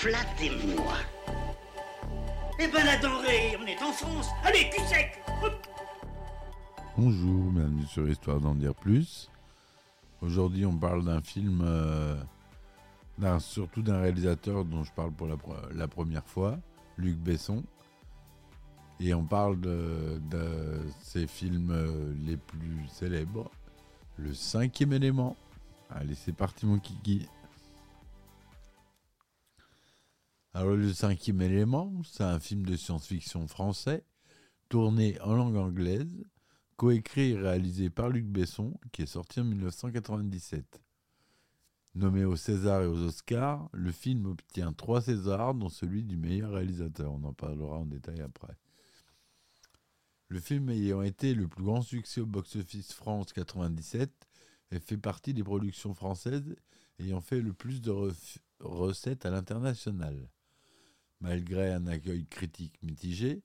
Flattez-moi. Eh ben la denrée, on est en France. Allez, cul sec. Bonjour, bienvenue sur Histoire d'en dire plus. Aujourd'hui, on parle d'un film, euh, d'un- surtout d'un réalisateur dont je parle pour la, pre- la première fois, Luc Besson. Et on parle de, de ses films euh, les plus célèbres, Le cinquième élément. Allez, c'est parti, mon kiki. Alors, Le cinquième élément, c'est un film de science-fiction français, tourné en langue anglaise, coécrit et réalisé par Luc Besson, qui est sorti en 1997. Nommé aux César et aux Oscars, le film obtient trois Césars, dont celui du meilleur réalisateur. On en parlera en détail après. Le film ayant été le plus grand succès au box-office France 97, et fait partie des productions françaises ayant fait le plus de recettes à l'international. Malgré un accueil critique mitigé,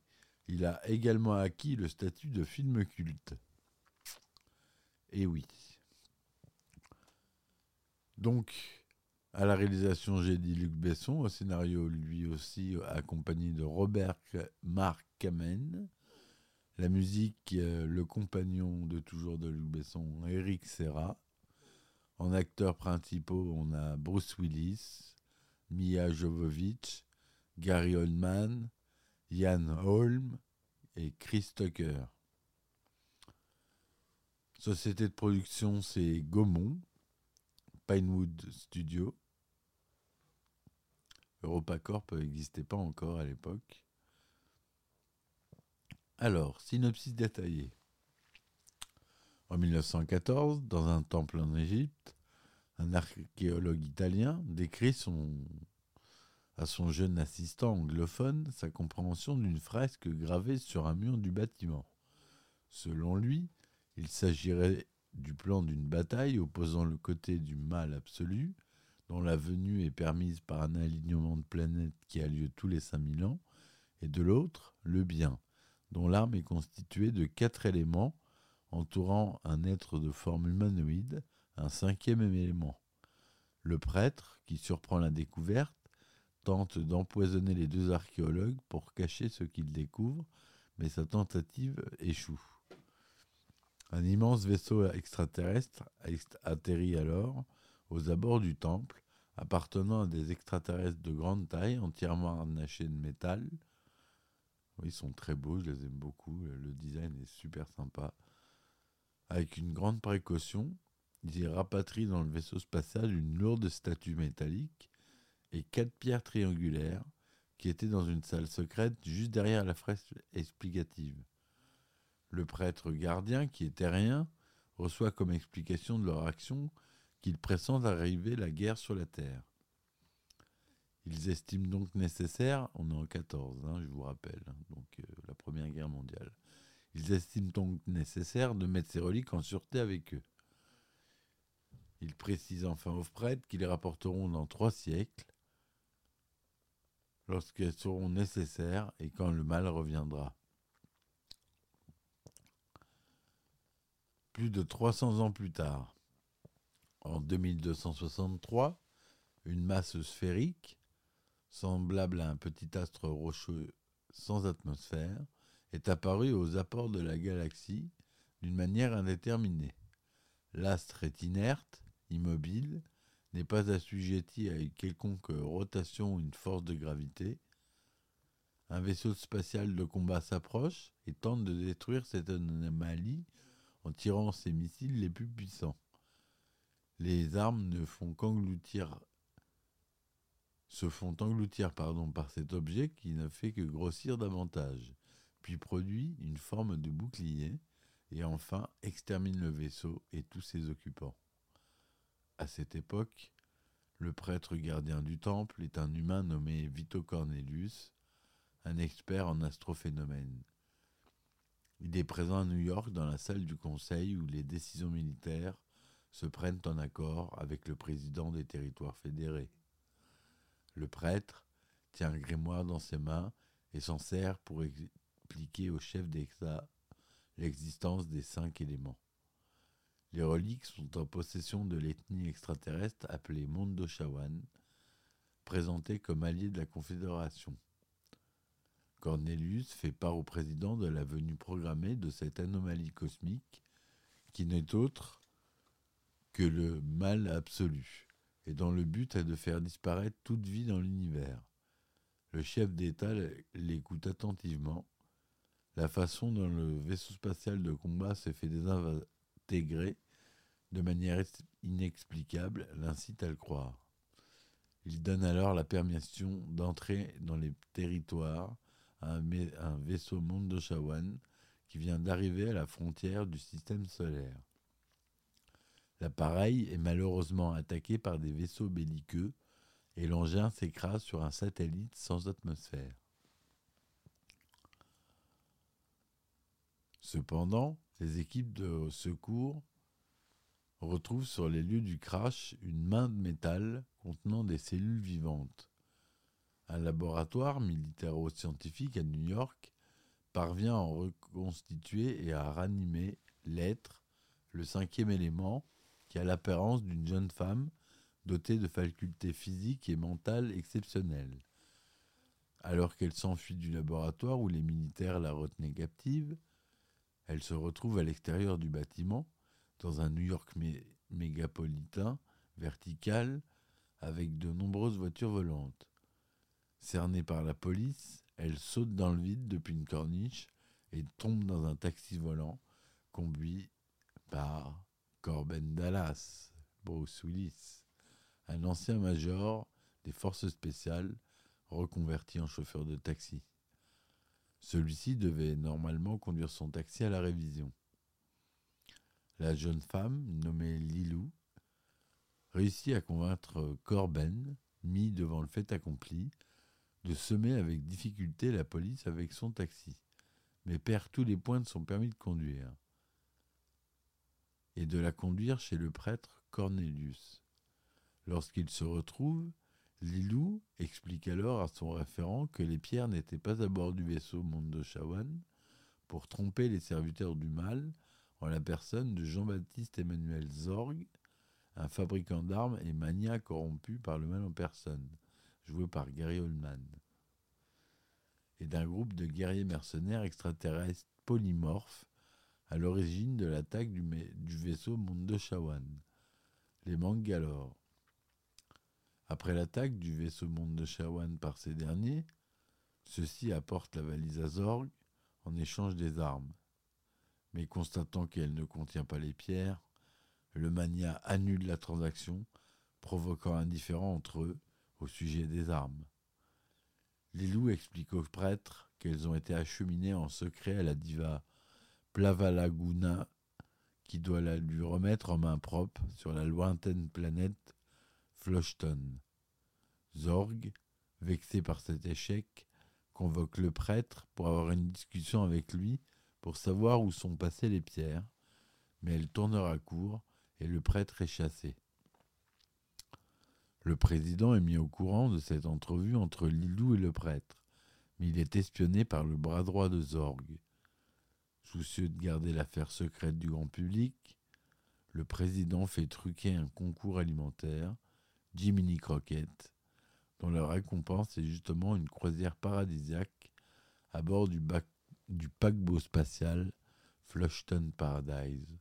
il a également acquis le statut de film culte. Et oui. Donc, à la réalisation, j'ai dit Luc Besson, au scénario, lui aussi, accompagné de Robert Marc Kamen. La musique, euh, le compagnon de toujours de Luc Besson, Eric Serra. En acteurs principaux, on a Bruce Willis, Mia Jovovich, Gary Oldman, Ian Holm et Chris Tucker. Société de production, c'est Gaumont, Pinewood Studio. EuropaCorp n'existait pas encore à l'époque. Alors, synopsis détaillé. En 1914, dans un temple en Égypte, un archéologue italien décrit son, à son jeune assistant anglophone sa compréhension d'une fresque gravée sur un mur du bâtiment. Selon lui, il s'agirait du plan d'une bataille opposant le côté du mal absolu, dont la venue est permise par un alignement de planètes qui a lieu tous les 5000 ans, et de l'autre, le bien, dont l'arme est constituée de quatre éléments entourant un être de forme humanoïde, un cinquième élément. Le prêtre, qui surprend la découverte, tente d'empoisonner les deux archéologues pour cacher ce qu'ils découvrent, mais sa tentative échoue. Un immense vaisseau extraterrestre ext- atterrit alors aux abords du temple, appartenant à des extraterrestres de grande taille, entièrement harnachés de métal. Ils sont très beaux, je les aime beaucoup, le design est super sympa. Avec une grande précaution, ils rapatrient dans le vaisseau spatial une lourde statue métallique et quatre pierres triangulaires qui étaient dans une salle secrète juste derrière la fresque explicative. Le prêtre gardien, qui est terrien, reçoit comme explication de leur action qu'ils pressentent arriver la guerre sur la Terre. Ils estiment donc nécessaire, on est en 14, hein, je vous rappelle, hein, donc euh, la Première Guerre mondiale, ils estiment donc nécessaire de mettre ces reliques en sûreté avec eux. Ils précisent enfin aux prêtres qu'ils les rapporteront dans trois siècles, lorsqu'elles seront nécessaires et quand le mal reviendra. Plus de 300 ans plus tard, en 2263, une masse sphérique, semblable à un petit astre rocheux sans atmosphère, est apparue aux apports de la galaxie d'une manière indéterminée. L'astre est inerte, immobile, n'est pas assujetti à une quelconque rotation ou une force de gravité. Un vaisseau spatial de combat s'approche et tente de détruire cette anomalie en tirant ses missiles les plus puissants. Les armes ne font qu'engloutir se font engloutir pardon, par cet objet qui ne fait que grossir davantage, puis produit une forme de bouclier, et enfin extermine le vaisseau et tous ses occupants. À cette époque, Le prêtre gardien du temple est un humain nommé Vito Cornelius, un expert en astrophénomènes. Il est présent à New York dans la salle du conseil où les décisions militaires se prennent en accord avec le président des territoires fédérés. Le prêtre tient un grimoire dans ses mains et s'en sert pour expliquer au chef d'État l'existence des cinq éléments. Les reliques sont en possession de l'ethnie extraterrestre appelée Mondoshawan, présentée comme alliée de la Confédération. Cornelius fait part au président de la venue programmée de cette anomalie cosmique qui n'est autre que le mal absolu, et dont le but est de faire disparaître toute vie dans l'univers. Le chef d'État l'écoute attentivement. La façon dont le vaisseau spatial de combat s'est fait désintégrer de manière inexplicable l'incite à le croire. Il donne alors la permission d'entrer dans les territoires à un, un vaisseau Mondoshawan qui vient d'arriver à la frontière du système solaire. L'appareil est malheureusement attaqué par des vaisseaux belliqueux et l'engin s'écrase sur un satellite sans atmosphère. Cependant, les équipes de secours retrouvent sur les lieux du crash une main de métal contenant des cellules vivantes. Un laboratoire militaro-scientifique à New York parvient à reconstituer et à ranimer l'être, le cinquième élément, qui a l'apparence d'une jeune femme dotée de facultés physiques et mentales exceptionnelles. Alors qu'elle s'enfuit du laboratoire où les militaires la retenaient captive, elle se retrouve à l'extérieur du bâtiment, dans un New York mégapolitain, vertical, avec de nombreuses voitures volantes. Cernée par la police, elle saute dans le vide depuis une corniche et tombe dans un taxi volant conduit par Corben Dallas, Bruce Willis, un ancien major des forces spéciales reconverti en chauffeur de taxi. Celui-ci devait normalement conduire son taxi à la révision. La jeune femme, nommée Lilou, réussit à convaincre Corben, mis devant le fait accompli, de semer avec difficulté la police avec son taxi, mais perd tous les points de son permis de conduire et de la conduire chez le prêtre Cornelius. Lorsqu'il se retrouve, Lilou explique alors à son référent que les pierres n'étaient pas à bord du vaisseau Mondoshawan pour tromper les serviteurs du mal en la personne de Jean-Baptiste Emmanuel Zorg, un fabricant d'armes et mania corrompu par le mal en personne, joué par Gary Oldman, et d'un groupe de guerriers mercenaires extraterrestres polymorphes à l'origine de l'attaque du, vaisseau Mondoshawan, les Mangalore. Après l'attaque du vaisseau Mondoshawan par ces derniers, ceux-ci apportent la valise à Zorg en échange des armes. Mais constatant qu'elle ne contient pas les pierres, le mania annule la transaction, provoquant un différend entre eux au sujet des armes. Les loups expliquent aux prêtres qu'elles ont été acheminées en secret à la diva Plavalaguna qui doit la lui remettre en main propre sur la lointaine planète Flochton. Zorg, vexé par cet échec, convoque le prêtre pour avoir une discussion avec lui pour savoir où sont passées les pierres, mais elle tournera court et le prêtre est chassé. Le président est mis au courant de cette entrevue entre Lilou et le prêtre, mais il est espionné par le bras droit de Zorg. Soucieux de garder l'affaire secrète du grand public, le président fait truquer un concours alimentaire, Jiminy Croquette, dont la récompense est justement une croisière paradisiaque à bord du, du paquebot spatial Flushton Paradise,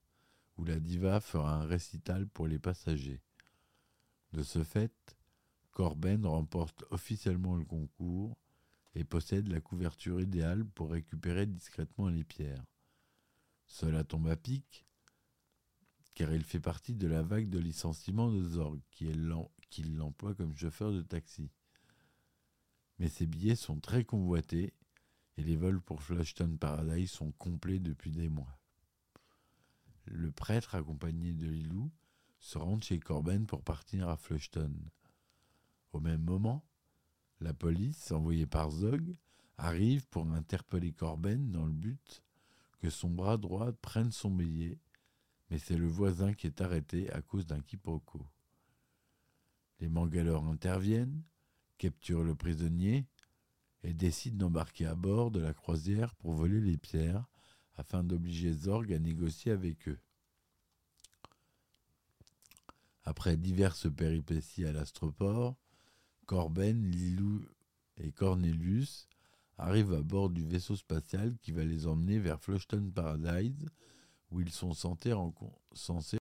où la diva fera un récital pour les passagers. De ce fait, Corben remporte officiellement le concours et possède la couverture idéale pour récupérer discrètement les pierres. Cela tombe à pic, car il fait partie de la vague de licenciement de Zorg, qui, l'emploie comme chauffeur de taxi. Mais ses billets sont très convoités, et les vols pour Flushton Paradise sont complets depuis des mois. Le prêtre, accompagné de Lilou, se rend chez Corben pour partir à Flushton. Au même moment, la police, envoyée par Zog, arrive pour interpeller Corben dans le but que son bras droit prenne son billet, mais c'est le voisin qui est arrêté à cause d'un quiproquo. Les Mangalores interviennent, capturent le prisonnier et décident d'embarquer à bord de la croisière pour voler les pierres afin d'obliger Zorg à négocier avec eux. Après diverses péripéties à l'astroport, Corben, Lilou et Cornelius arrivent à bord du vaisseau spatial qui va les emmener vers Flushton Paradise, où ils sont censés